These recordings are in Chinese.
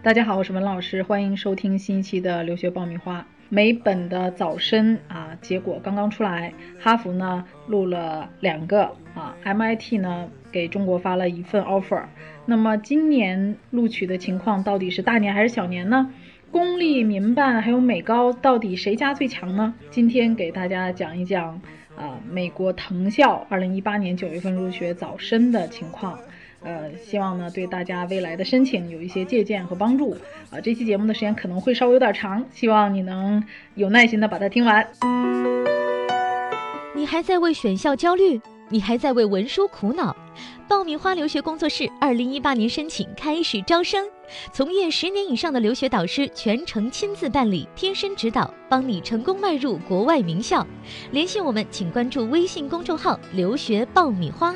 大家好，我是文老师，欢迎收听新一期的留学爆米花。美本的早申啊，结果刚刚出来，哈佛呢录了两个啊，MIT 呢给中国发了一份 offer。那么今年录取的情况到底是大年还是小年呢？公立、民办还有美高，到底谁家最强呢？今天给大家讲一讲啊，美国藤校2018年9月份入学早申的情况。呃，希望呢对大家未来的申请有一些借鉴和帮助啊。这期节目的时间可能会稍微有点长，希望你能有耐心的把它听完。你还在为选校焦虑？你还在为文书苦恼？爆米花留学工作室二零一八年申请开始招生，从业十年以上的留学导师全程亲自办理，贴身指导，帮你成功迈入国外名校。联系我们，请关注微信公众号“留学爆米花”。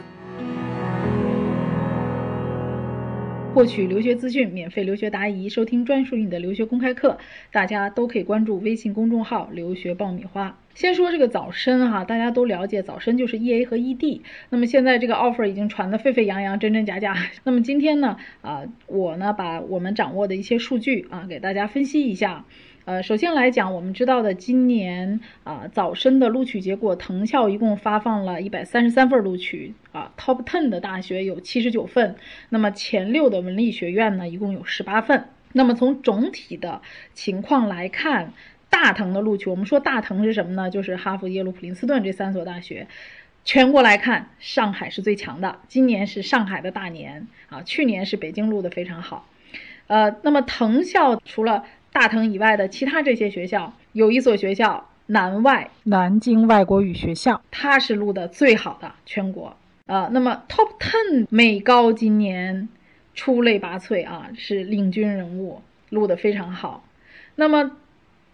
获取留学资讯，免费留学答疑，收听专属于你的留学公开课，大家都可以关注微信公众号“留学爆米花”。先说这个早申哈，大家都了解，早申就是 E A 和 E D。那么现在这个 offer 已经传得沸沸扬扬，真真假假。那么今天呢，啊，我呢把我们掌握的一些数据啊，给大家分析一下。呃，首先来讲，我们知道的今年啊早申的录取结果，藤校一共发放了一百三十三份录取啊，Top ten 的大学有七十九份，那么前六的文理学院呢，一共有十八份。那么从总体的情况来看，大藤的录取，我们说大藤是什么呢？就是哈佛、耶鲁、普林斯顿这三所大学。全国来看，上海是最强的，今年是上海的大年啊，去年是北京录的非常好。呃，那么藤校除了大藤以外的其他这些学校，有一所学校南外南京外国语学校，它是录的最好的全国啊。那么 Top Ten 美高今年出类拔萃啊，是领军人物，录的非常好。那么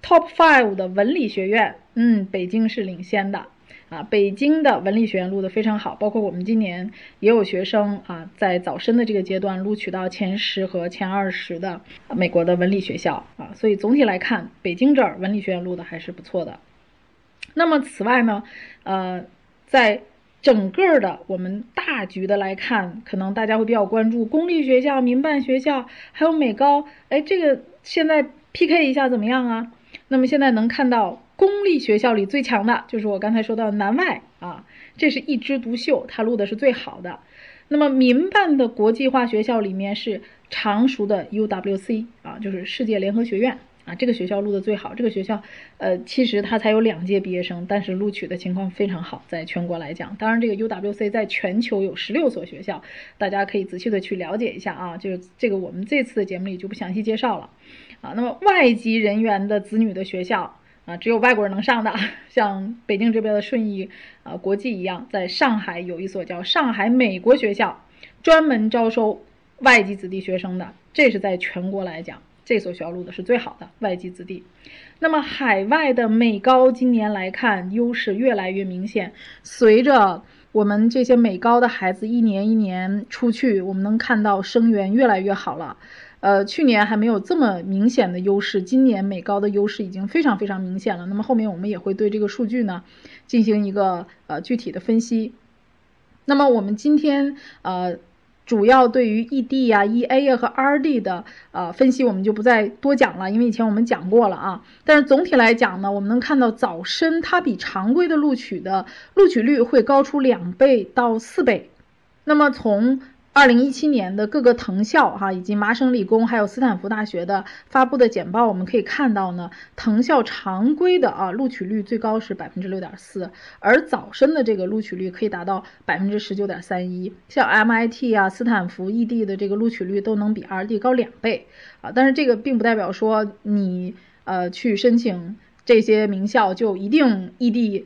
Top Five 的文理学院，嗯，北京是领先的。啊，北京的文理学院录得非常好，包括我们今年也有学生啊，在早申的这个阶段录取到前十和前二十的美国的文理学校啊，所以总体来看，北京这儿文理学院录的还是不错的。那么此外呢，呃，在整个的我们大局的来看，可能大家会比较关注公立学校、民办学校还有美高，哎，这个现在 PK 一下怎么样啊？那么现在能看到。公立学校里最强的就是我刚才说到的南外啊，这是一枝独秀，它录的是最好的。那么民办的国际化学校里面是常熟的 UWC 啊，就是世界联合学院啊，这个学校录的最好。这个学校，呃，其实它才有两届毕业生，但是录取的情况非常好，在全国来讲。当然，这个 UWC 在全球有十六所学校，大家可以仔细的去了解一下啊。就是这个我们这次的节目里就不详细介绍了啊。那么外籍人员的子女的学校。啊，只有外国人能上的，像北京这边的顺义啊国际一样，在上海有一所叫上海美国学校，专门招收外籍子弟学生的。这是在全国来讲，这所学校录的是最好的外籍子弟。那么海外的美高今年来看，优势越来越明显。随着我们这些美高的孩子一年一年出去，我们能看到生源越来越好了。呃，去年还没有这么明显的优势，今年美高的优势已经非常非常明显了。那么后面我们也会对这个数据呢进行一个呃具体的分析。那么我们今天呃主要对于 ED 啊、EA 啊和 RD 的呃分析，我们就不再多讲了，因为以前我们讲过了啊。但是总体来讲呢，我们能看到早申它比常规的录取的录取率会高出两倍到四倍。那么从二零一七年的各个藤校哈，以及麻省理工还有斯坦福大学的发布的简报，我们可以看到呢，藤校常规的啊录取率最高是百分之六点四，而早申的这个录取率可以达到百分之十九点三一，像 MIT 啊、斯坦福、ED 的这个录取率都能比 RD 高两倍啊。但是这个并不代表说你呃去申请这些名校就一定 ED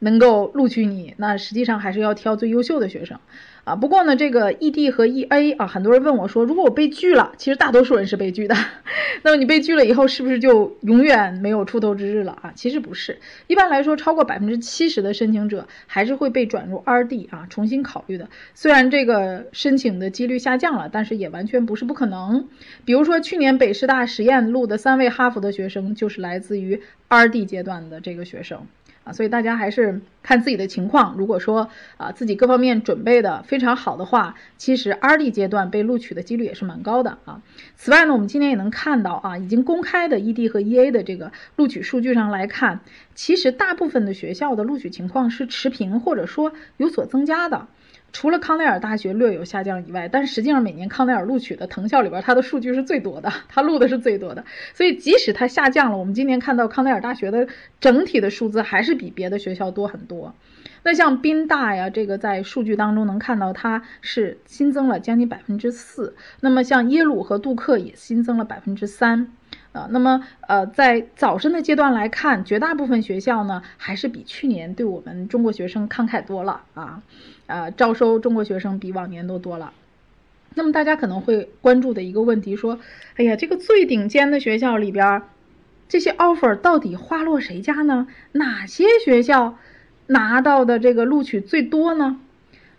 能够录取你，那实际上还是要挑最优秀的学生。啊，不过呢，这个 ED 和 EA 啊，很多人问我说，如果我被拒了，其实大多数人是被拒的。那么你被拒了以后，是不是就永远没有出头之日了啊？其实不是，一般来说，超过百分之七十的申请者还是会被转入 RD 啊，重新考虑的。虽然这个申请的几率下降了，但是也完全不是不可能。比如说去年北师大实验录的三位哈佛的学生，就是来自于 RD 阶段的这个学生。所以大家还是看自己的情况。如果说啊自己各方面准备的非常好的话，其实 RD 阶段被录取的几率也是蛮高的啊。此外呢，我们今天也能看到啊，已经公开的 ED 和 EA 的这个录取数据上来看，其实大部分的学校的录取情况是持平或者说有所增加的。除了康奈尔大学略有下降以外，但实际上每年康奈尔录取的藤校里边，它的数据是最多的，它录的是最多的。所以即使它下降了，我们今年看到康奈尔大学的整体的数字还是比别的学校多很多。那像宾大呀，这个在数据当中能看到它是新增了将近百分之四。那么像耶鲁和杜克也新增了百分之三。啊，那么呃，在早申的阶段来看，绝大部分学校呢还是比去年对我们中国学生慷慨多了啊，呃，招收中国学生比往年都多了。那么大家可能会关注的一个问题说，哎呀，这个最顶尖的学校里边，这些 offer 到底花落谁家呢？哪些学校拿到的这个录取最多呢？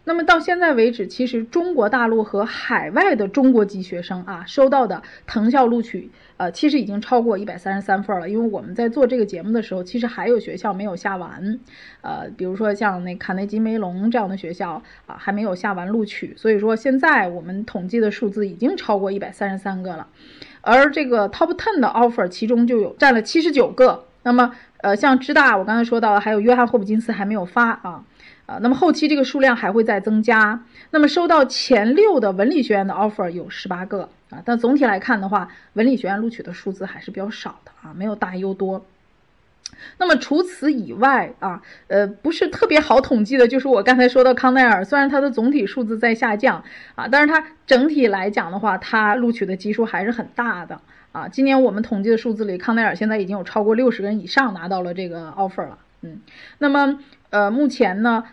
那么到现在为止，其实中国大陆和海外的中国籍学生啊，收到的藤校录取，呃，其实已经超过一百三十三份了。因为我们在做这个节目的时候，其实还有学校没有下完，呃，比如说像那卡内基梅隆这样的学校啊，还没有下完录取。所以说现在我们统计的数字已经超过一百三十三个了，而这个 top ten 的 offer 其中就有占了七十九个。那么，呃，像芝大，我刚才说到还有约翰霍普金斯还没有发啊。啊，那么后期这个数量还会再增加。那么收到前六的文理学院的 offer 有十八个啊，但总体来看的话，文理学院录取的数字还是比较少的啊，没有大优多。那么除此以外啊，呃，不是特别好统计的，就是我刚才说的康奈尔，虽然它的总体数字在下降啊，但是它整体来讲的话，它录取的基数还是很大的啊。今年我们统计的数字里，康奈尔现在已经有超过六十个人以上拿到了这个 offer 了，嗯，那么呃，目前呢？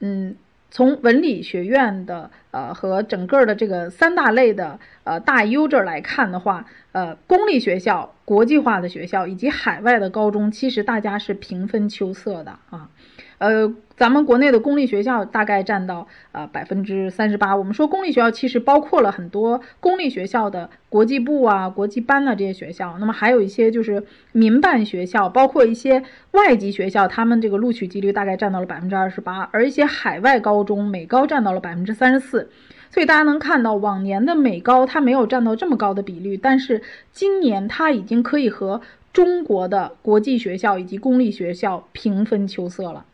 嗯，从文理学院的呃和整个的这个三大类的呃大优这儿来看的话，呃，公立学校、国际化的学校以及海外的高中，其实大家是平分秋色的啊。呃，咱们国内的公立学校大概占到呃百分之三十八。我们说公立学校其实包括了很多公立学校的国际部啊、国际班啊这些学校。那么还有一些就是民办学校，包括一些外籍学校，他们这个录取几率大概占到了百分之二十八。而一些海外高中，美高占到了百分之三十四。所以大家能看到，往年的美高它没有占到这么高的比率，但是今年它已经可以和中国的国际学校以及公立学校平分秋色了。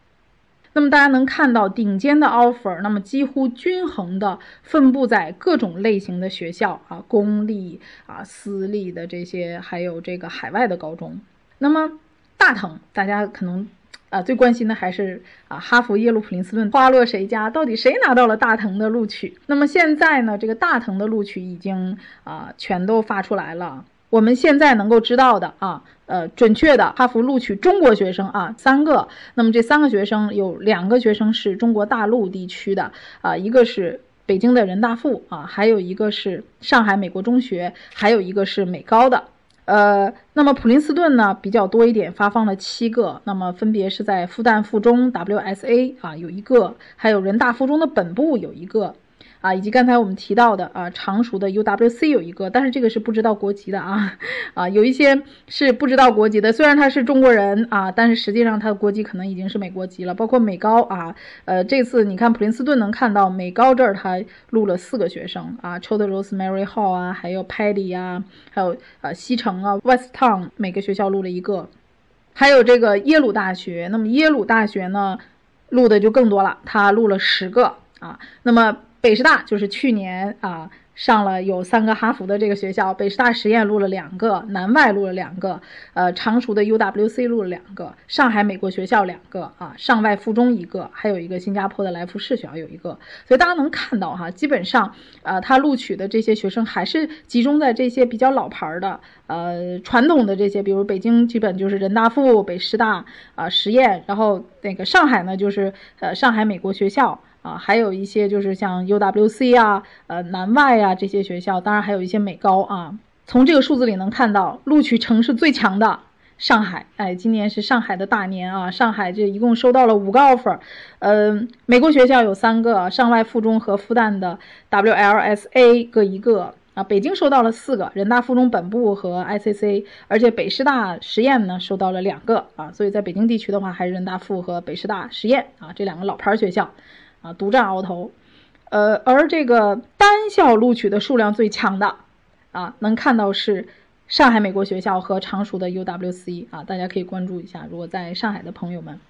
那么大家能看到顶尖的 offer，那么几乎均衡的分布在各种类型的学校啊，公立啊、私立的这些，还有这个海外的高中。那么大藤，大家可能啊最关心的还是啊哈佛、耶鲁、普林斯顿花落谁家？到底谁拿到了大藤的录取？那么现在呢，这个大藤的录取已经啊全都发出来了。我们现在能够知道的啊，呃，准确的哈佛录取中国学生啊，三个。那么这三个学生有两个学生是中国大陆地区的啊，一个是北京的人大附啊，还有一个是上海美国中学，还有一个是美高的。呃，那么普林斯顿呢比较多一点，发放了七个，那么分别是在复旦附中 WSA 啊有一个，还有人大附中的本部有一个。啊，以及刚才我们提到的啊，常熟的 UWC 有一个，但是这个是不知道国籍的啊，啊，有一些是不知道国籍的，虽然他是中国人啊，但是实际上他的国籍可能已经是美国籍了。包括美高啊，呃，这次你看普林斯顿能看到美高这儿他录了四个学生啊 c h o d Rosemary Hall 啊，还有 Paddy 啊，还有呃西城啊，West Town 每个学校录了一个，还有这个耶鲁大学，那么耶鲁大学呢录的就更多了，他录了十个啊，那么。北师大就是去年啊上了有三个哈佛的这个学校，北师大实验录了两个，南外录了两个，呃，常熟的 UWC 录了两个，上海美国学校两个啊，上外附中一个，还有一个新加坡的来福士学校有一个，所以大家能看到哈，基本上呃他录取的这些学生还是集中在这些比较老牌的呃传统的这些，比如北京基本就是人大附、北师大啊实验，然后那个上海呢就是呃上海美国学校。啊，还有一些就是像 UWC 啊，呃，南外啊这些学校，当然还有一些美高啊。从这个数字里能看到，录取城市最强的上海，哎，今年是上海的大年啊。上海这一共收到了五个 offer，嗯，美国学校有三个，上外附中和复旦的 WLSA 各一个啊，北京收到了四个，人大附中本部和 ICC，而且北师大实验呢收到了两个啊，所以在北京地区的话，还是人大附和北师大实验啊这两个老牌学校啊独占鳌头。呃，而这个单校录取的数量最强的啊，能看到是上海美国学校和常熟的 UWC 啊，大家可以关注一下，如果在上海的朋友们。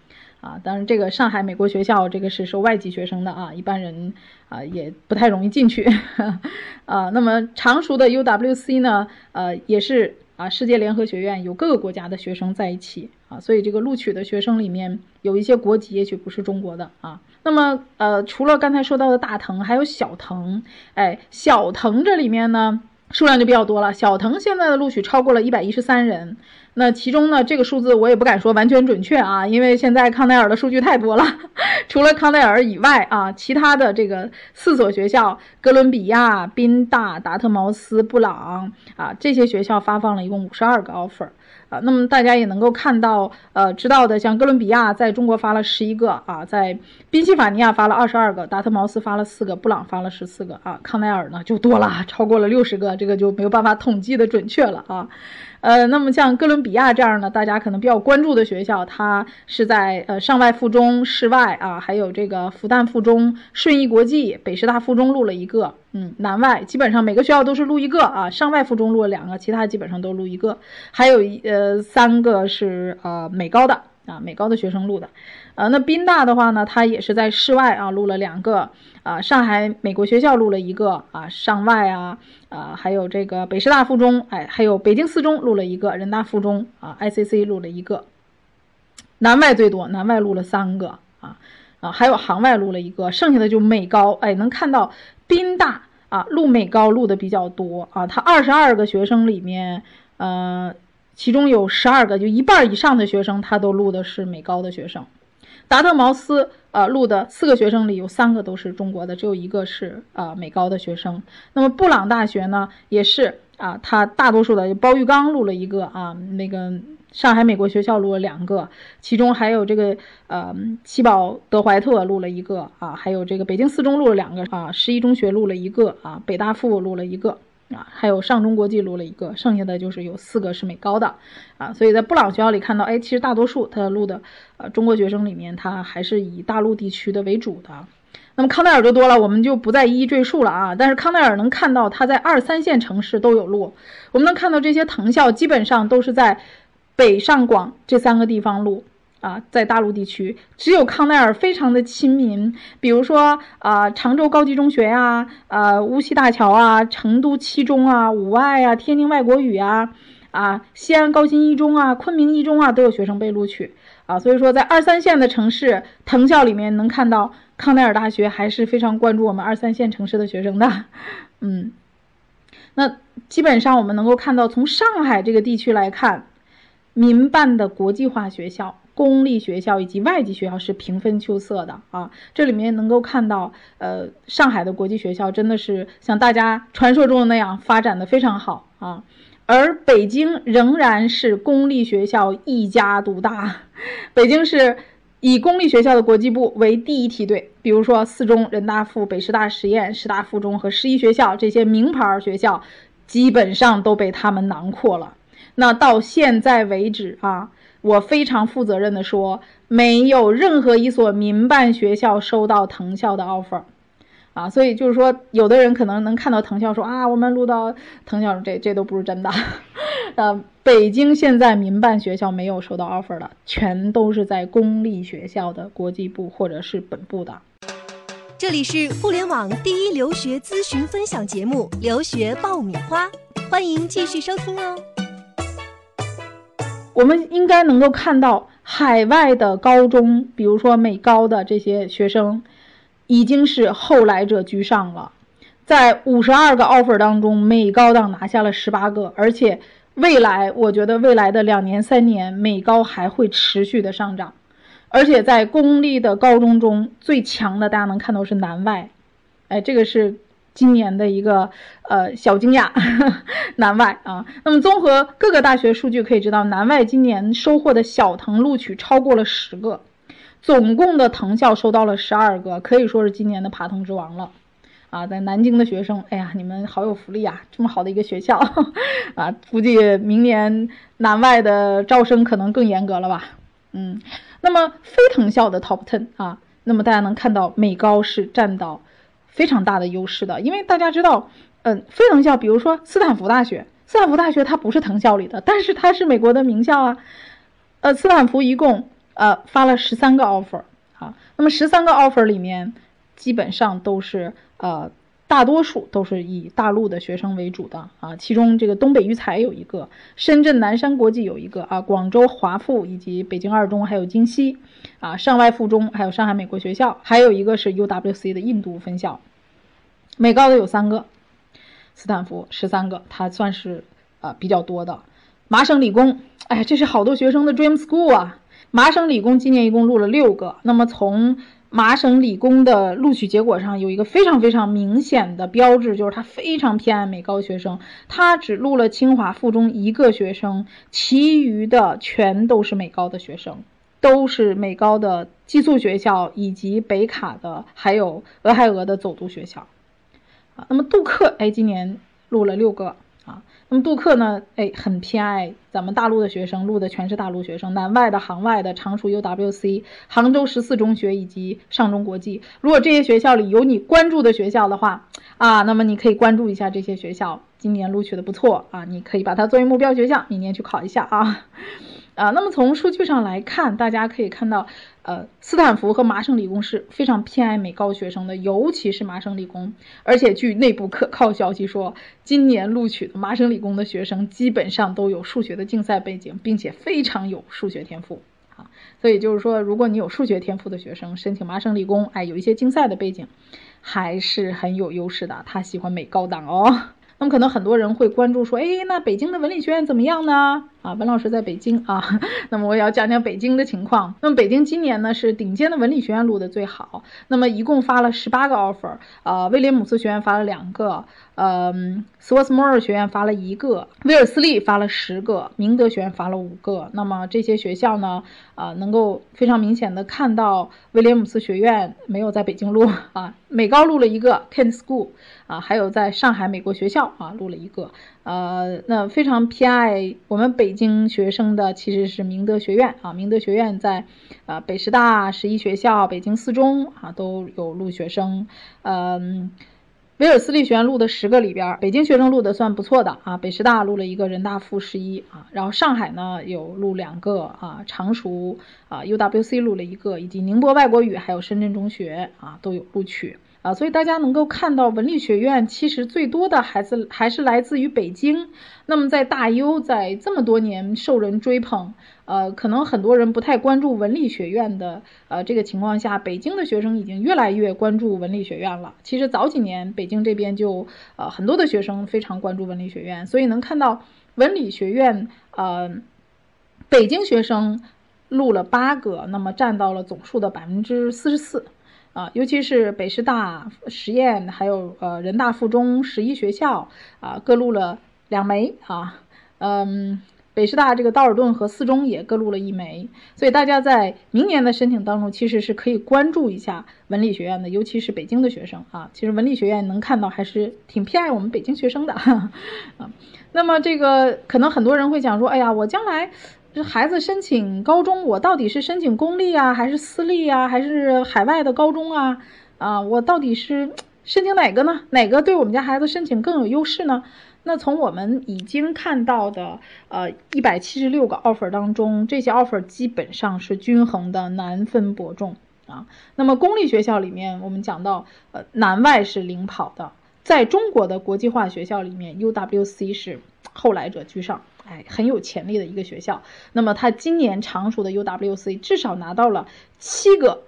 啊，当然，这个上海美国学校这个是收外籍学生的啊，一般人啊也不太容易进去 啊。那么常熟的 UWC 呢，呃，也是啊，世界联合学院有各个国家的学生在一起啊，所以这个录取的学生里面有一些国籍也许不是中国的啊。那么呃，除了刚才说到的大藤，还有小藤，哎，小藤这里面呢数量就比较多了，小藤现在的录取超过了一百一十三人。那其中呢，这个数字我也不敢说完全准确啊，因为现在康奈尔的数据太多了。除了康奈尔以外啊，其他的这个四所学校，哥伦比亚、宾大、达特茅斯、布朗啊，这些学校发放了一共五十二个 offer 啊。那么大家也能够看到，呃，知道的像哥伦比亚在中国发了十一个啊，在宾夕法尼亚发了二十二个，达特茅斯发了四个，布朗发了十四个啊，康奈尔呢就多了，超过了六十个，这个就没有办法统计的准确了啊。呃，那么像哥伦比亚这样的，大家可能比较关注的学校，它是在呃上外附中、室外啊，还有这个复旦附中、顺义国际、北师大附中录了一个，嗯，南外基本上每个学校都是录一个啊，上外附中录了两个，其他基本上都录一个，还有一呃三个是呃美高的啊，美高的学生录的。呃，那宾大的话呢，它也是在室外啊录了两个，啊，上海美国学校录了一个啊，上外啊，啊，还有这个北师大附中，哎，还有北京四中录了一个，人大附中啊，ICC 录了一个，南外最多，南外录了三个啊，啊，还有杭外录了一个，剩下的就美高，哎，能看到宾大啊录美高录的比较多啊，他二十二个学生里面，呃，其中有十二个，就一半以上的学生他都录的是美高的学生。达特茅斯呃录的四个学生里有三个都是中国的，只有一个是啊美高的学生。那么布朗大学呢也是啊，他大多数的包玉刚录了一个啊，那个上海美国学校录了两个，其中还有这个呃七宝德怀特录了一个啊，还有这个北京四中录了两个啊，十一中学录了一个啊，北大附录了一个。啊，还有上中国记录了一个，剩下的就是有四个是美高的，啊，所以在布朗学校里看到，哎，其实大多数他录的，呃，中国学生里面，他还是以大陆地区的为主的。那么康奈尔就多了，我们就不再一一赘述了啊。但是康奈尔能看到他在二三线城市都有录，我们能看到这些藤校基本上都是在北上广这三个地方录。啊，在大陆地区，只有康奈尔非常的亲民，比如说啊，常州高级中学呀，呃，无锡大桥啊，成都七中啊，五外啊，天津外国语啊，啊，西安高新一中啊，昆明一中啊，都有学生被录取啊。所以说，在二三线的城市藤校里面，能看到康奈尔大学还是非常关注我们二三线城市的学生的。嗯，那基本上我们能够看到，从上海这个地区来看，民办的国际化学校。公立学校以及外籍学校是平分秋色的啊，这里面能够看到，呃，上海的国际学校真的是像大家传说中的那样发展的非常好啊，而北京仍然是公立学校一家独大，北京是以公立学校的国际部为第一梯队，比如说四中、人大附、北师大实验、师大附中和十一学校这些名牌学校，基本上都被他们囊括了。那到现在为止啊。我非常负责任的说，没有任何一所民办学校收到藤校的 offer，啊，所以就是说，有的人可能能看到藤校说啊，我们录到藤校，这这都不是真的。呃，北京现在民办学校没有收到 offer 的，全都是在公立学校的国际部或者是本部的。这里是互联网第一留学咨询分享节目《留学爆米花》，欢迎继续收听哦。我们应该能够看到，海外的高中，比如说美高的这些学生，已经是后来者居上了。在五十二个 offer 当中，美高档拿下了十八个，而且未来，我觉得未来的两年、三年，美高还会持续的上涨。而且在公立的高中中最强的，大家能看到是南外，哎，这个是。今年的一个呃小惊讶，南外啊，那么综合各个大学数据可以知道，南外今年收获的小藤录取超过了十个，总共的藤校收到了十二个，可以说是今年的爬藤之王了，啊，在南京的学生，哎呀，你们好有福利啊，这么好的一个学校 啊，估计明年南外的招生可能更严格了吧？嗯，那么非藤校的 top ten 啊，那么大家能看到美高是占到非常大的优势的，因为大家知道，嗯，非藤校，比如说斯坦福大学，斯坦福大学它不是藤校里的，但是它是美国的名校啊，呃，斯坦福一共呃发了十三个 offer 啊，那么十三个 offer 里面。基本上都是呃，大多数都是以大陆的学生为主的啊。其中这个东北育才有一个，深圳南山国际有一个啊，广州华附以及北京二中还有京西啊，上外附中还有上海美国学校，还有一个是 UWC 的印度分校。美高的有三个，斯坦福十三个，它算是呃比较多的。麻省理工，哎，这是好多学生的 dream school 啊。麻省理工今年一共录了六个，那么从麻省理工的录取结果上有一个非常非常明显的标志，就是他非常偏爱美高学生，他只录了清华附中一个学生，其余的全都是美高的学生，都是美高的寄宿学校以及北卡的，还有俄亥俄的走读学校。啊，那么杜克哎，今年录了六个。啊那么杜克呢？哎，很偏爱咱们大陆的学生，录的全是大陆学生，南外的、杭外的，常熟 UWC、杭州十四中学以及上中国际。如果这些学校里有你关注的学校的话，啊，那么你可以关注一下这些学校，今年录取的不错啊，你可以把它作为目标学校，明年去考一下啊。啊，那么从数据上来看，大家可以看到，呃，斯坦福和麻省理工是非常偏爱美高学生的，尤其是麻省理工。而且据内部可靠消息说，今年录取的麻省理工的学生基本上都有数学的竞赛背景，并且非常有数学天赋。啊，所以就是说，如果你有数学天赋的学生申请麻省理工，哎，有一些竞赛的背景，还是很有优势的。他喜欢美高党哦。那么可能很多人会关注说，哎，那北京的文理学院怎么样呢？啊，文老师在北京啊，那么我也要讲讲北京的情况。那么北京今年呢是顶尖的文理学院录的最好，那么一共发了十八个 offer，呃，威廉姆斯学院发了两个，嗯，斯沃斯莫尔学院发了一个，威尔斯利发了十个，明德学院发了五个。那么这些学校呢，啊，能够非常明显的看到威廉姆斯学院没有在北京录啊，美高录了一个 Kent School，啊，还有在上海美国学校啊录了一个。呃，那非常偏爱我们北京学生的其实是明德学院啊，明德学院在，呃，北师大十一学校、北京四中啊都有录学生，嗯，威尔斯利学院录的十个里边，北京学生录的算不错的啊，北师大录了一个人大附十一啊，然后上海呢有录两个啊，常熟啊 UWC 录了一个，以及宁波外国语还有深圳中学啊都有录取。啊，所以大家能够看到文理学院其实最多的孩子还是来自于北京。那么在大优在这么多年受人追捧，呃，可能很多人不太关注文理学院的呃这个情况下，北京的学生已经越来越关注文理学院了。其实早几年北京这边就呃很多的学生非常关注文理学院，所以能看到文理学院呃北京学生录了八个，那么占到了总数的百分之四十四。啊，尤其是北师大实验，还有呃人大附中十一学校啊，各录了两枚啊。嗯，北师大这个道尔顿和四中也各录了一枚，所以大家在明年的申请当中，其实是可以关注一下文理学院的，尤其是北京的学生啊。其实文理学院能看到还是挺偏爱我们北京学生的 啊。那么这个可能很多人会讲说，哎呀，我将来。就孩子申请高中，我到底是申请公立啊，还是私立啊，还是海外的高中啊？啊，我到底是申请哪个呢？哪个对我们家孩子申请更有优势呢？那从我们已经看到的呃一百七十六个 offer 当中，这些 offer 基本上是均衡的，难分伯仲啊。那么公立学校里面，我们讲到呃南外是领跑的，在中国的国际化学校里面，UWC 是后来者居上。哎，很有潜力的一个学校。那么他今年常熟的 UWC 至少拿到了七个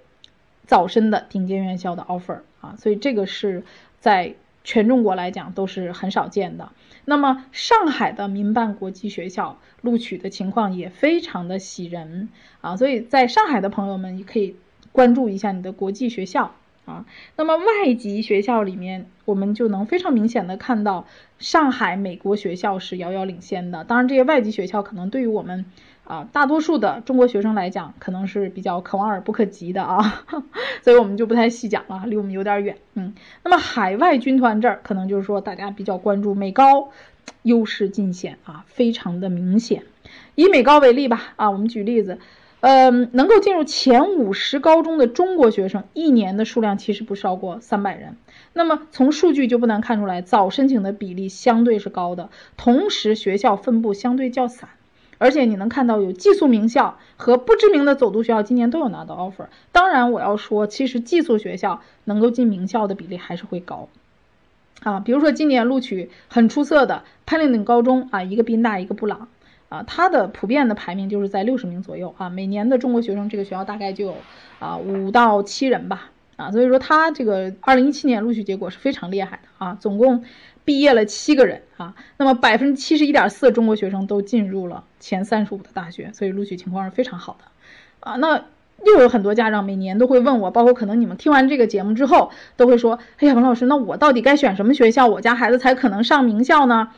早申的顶尖院校的 offer 啊，所以这个是在全中国来讲都是很少见的。那么上海的民办国际学校录取的情况也非常的喜人啊，所以在上海的朋友们也可以关注一下你的国际学校。啊，那么外籍学校里面，我们就能非常明显的看到上海美国学校是遥遥领先的。当然，这些外籍学校可能对于我们啊，大多数的中国学生来讲，可能是比较可望而不可及的啊，所以我们就不太细讲了，离我们有点远。嗯，那么海外军团这儿，可能就是说大家比较关注美高优势尽显啊，非常的明显。以美高为例吧，啊，我们举例子，嗯，能够进入前五十高中的中国学生，一年的数量其实不超过三百人。那么从数据就不难看出来，早申请的比例相对是高的，同时学校分布相对较散。而且你能看到有寄宿名校和不知名的走读学校今年都有拿到 offer。当然，我要说，其实寄宿学校能够进名校的比例还是会高。啊，比如说今年录取很出色的潘林顿高中啊，一个宾大，一个布朗，啊，它的普遍的排名就是在六十名左右啊。每年的中国学生这个学校大概就有啊五到七人吧。啊，所以说它这个二零一七年录取结果是非常厉害的啊，总共。毕业了七个人啊，那么百分之七十一点四的中国学生都进入了前三十五的大学，所以录取情况是非常好的啊。那又有很多家长每年都会问我，包括可能你们听完这个节目之后都会说：“哎呀，王老师，那我到底该选什么学校，我家孩子才可能上名校呢？”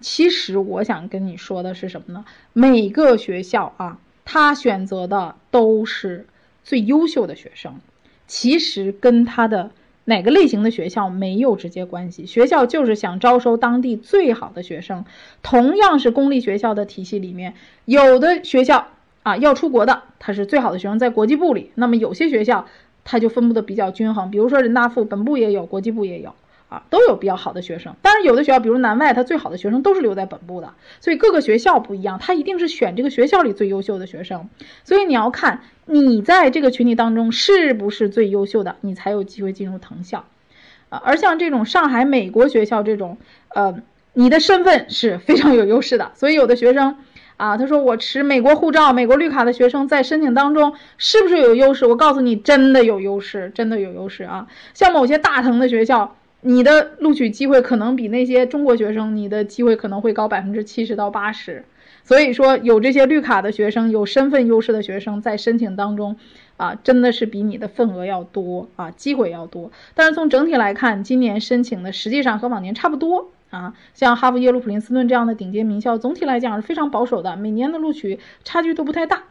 其实我想跟你说的是什么呢？每个学校啊，他选择的都是最优秀的学生，其实跟他的。哪个类型的学校没有直接关系？学校就是想招收当地最好的学生。同样是公立学校的体系里面，有的学校啊要出国的，它是最好的学生在国际部里。那么有些学校，它就分布的比较均衡。比如说人大附本部也有，国际部也有。啊，都有比较好的学生，当然有的学校，比如南外，它最好的学生都是留在本部的，所以各个学校不一样，它一定是选这个学校里最优秀的学生，所以你要看你在这个群体当中是不是最优秀的，你才有机会进入藤校，啊，而像这种上海美国学校这种，呃，你的身份是非常有优势的，所以有的学生，啊，他说我持美国护照、美国绿卡的学生在申请当中是不是有优势？我告诉你，真的有优势，真的有优势啊，像某些大藤的学校。你的录取机会可能比那些中国学生，你的机会可能会高百分之七十到八十。所以说，有这些绿卡的学生，有身份优势的学生在申请当中，啊，真的是比你的份额要多啊，机会要多。但是从整体来看，今年申请的实际上和往年差不多啊。像哈佛、耶鲁、普林斯顿这样的顶尖名校，总体来讲是非常保守的，每年的录取差距都不太大。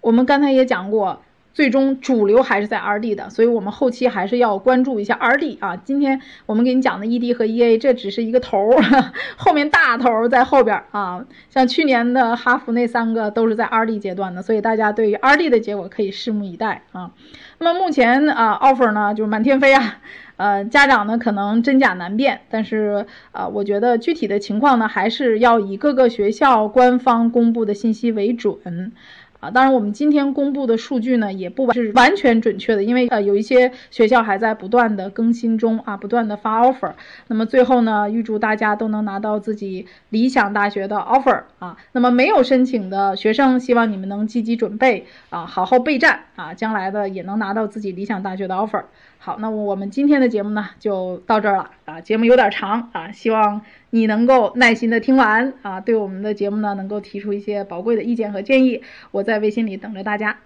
我们刚才也讲过。最终主流还是在 R D 的，所以我们后期还是要关注一下 R D 啊。今天我们给你讲的 E D 和 E A，这只是一个头儿，后面大头在后边啊。像去年的哈佛那三个都是在 R D 阶段的，所以大家对于 R D 的结果可以拭目以待啊。那么目前啊，offer 呢就是满天飞啊，呃，家长呢可能真假难辨，但是啊，我觉得具体的情况呢还是要以各个学校官方公布的信息为准。啊，当然，我们今天公布的数据呢，也不完是完全准确的，因为呃，有一些学校还在不断的更新中啊，不断的发 offer。那么最后呢，预祝大家都能拿到自己理想大学的 offer 啊。那么没有申请的学生，希望你们能积极准备啊，好好备战啊，将来的也能拿到自己理想大学的 offer。好，那我们今天的节目呢，就到这儿了啊，节目有点长啊，希望你能够耐心的听完啊，对我们的节目呢，能够提出一些宝贵的意见和建议，我在微信里等着大家。